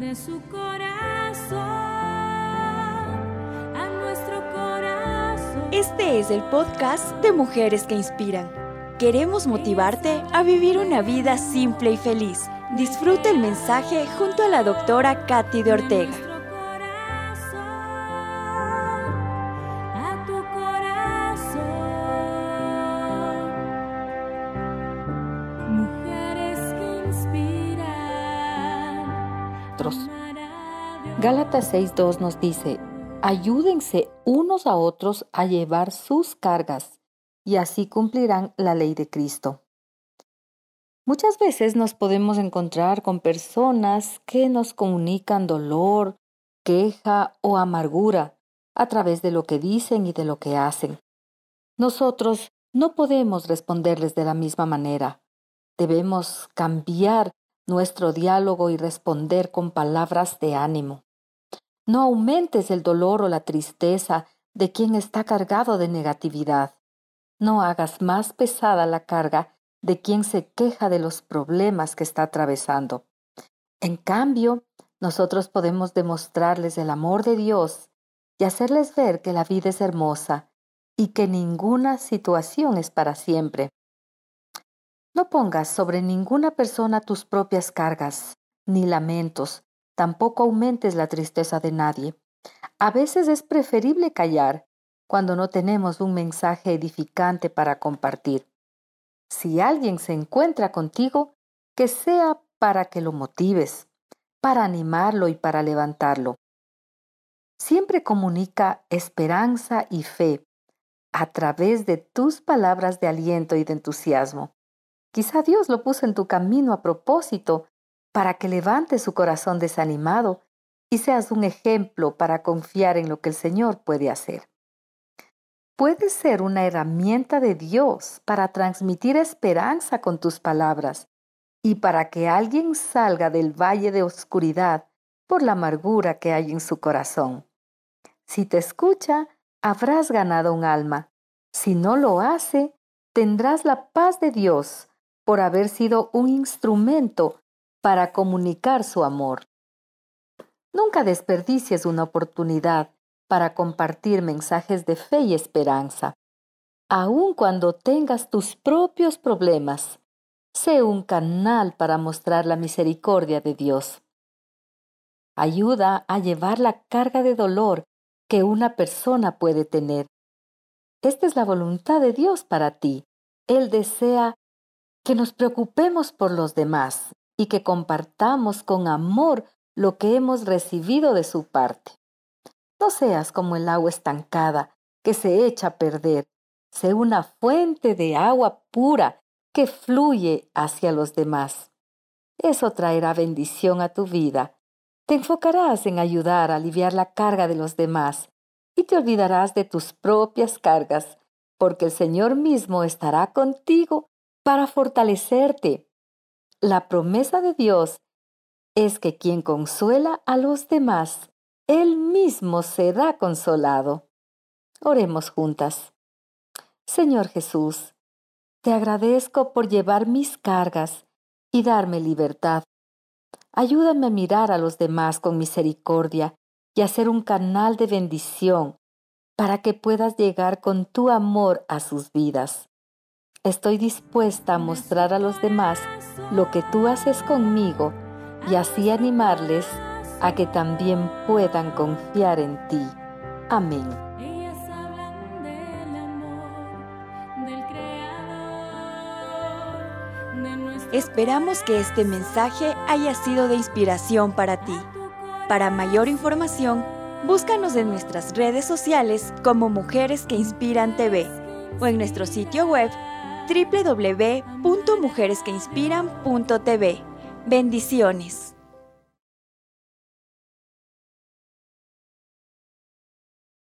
de su corazón a nuestro corazón. Este es el podcast de Mujeres que Inspiran. Queremos motivarte a vivir una vida simple y feliz. Disfruta el mensaje junto a la doctora Katy de Ortega. Nuestro corazón, a tu corazón. Mujeres que inspiran. Nosotros. Gálatas 6.2 nos dice, ayúdense unos a otros a llevar sus cargas y así cumplirán la ley de Cristo. Muchas veces nos podemos encontrar con personas que nos comunican dolor, queja o amargura a través de lo que dicen y de lo que hacen. Nosotros no podemos responderles de la misma manera. Debemos cambiar nuestro diálogo y responder con palabras de ánimo. No aumentes el dolor o la tristeza de quien está cargado de negatividad. No hagas más pesada la carga de quien se queja de los problemas que está atravesando. En cambio, nosotros podemos demostrarles el amor de Dios y hacerles ver que la vida es hermosa y que ninguna situación es para siempre. No pongas sobre ninguna persona tus propias cargas, ni lamentos, tampoco aumentes la tristeza de nadie. A veces es preferible callar cuando no tenemos un mensaje edificante para compartir. Si alguien se encuentra contigo, que sea para que lo motives, para animarlo y para levantarlo. Siempre comunica esperanza y fe a través de tus palabras de aliento y de entusiasmo. Quizá Dios lo puso en tu camino a propósito para que levantes su corazón desanimado y seas un ejemplo para confiar en lo que el Señor puede hacer. Puedes ser una herramienta de Dios para transmitir esperanza con tus palabras y para que alguien salga del valle de oscuridad por la amargura que hay en su corazón. Si te escucha, habrás ganado un alma. Si no lo hace, tendrás la paz de Dios por haber sido un instrumento para comunicar su amor. Nunca desperdicies una oportunidad para compartir mensajes de fe y esperanza. Aun cuando tengas tus propios problemas, sé un canal para mostrar la misericordia de Dios. Ayuda a llevar la carga de dolor que una persona puede tener. Esta es la voluntad de Dios para ti. Él desea que nos preocupemos por los demás y que compartamos con amor lo que hemos recibido de su parte. No seas como el agua estancada que se echa a perder. Sé una fuente de agua pura que fluye hacia los demás. Eso traerá bendición a tu vida. Te enfocarás en ayudar a aliviar la carga de los demás y te olvidarás de tus propias cargas, porque el Señor mismo estará contigo para fortalecerte. La promesa de Dios es que quien consuela a los demás él mismo será consolado. Oremos juntas. Señor Jesús, te agradezco por llevar mis cargas y darme libertad. Ayúdame a mirar a los demás con misericordia y a ser un canal de bendición para que puedas llegar con tu amor a sus vidas. Estoy dispuesta a mostrar a los demás lo que tú haces conmigo y así animarles a que también puedan confiar en ti. Amén. Ellas hablan del amor del Creador, de nuestro Esperamos que este mensaje haya sido de inspiración para ti. Para mayor información, búscanos en nuestras redes sociales como Mujeres que Inspiran TV o en nuestro sitio web www.mujeresqueinspiran.tv. Bendiciones.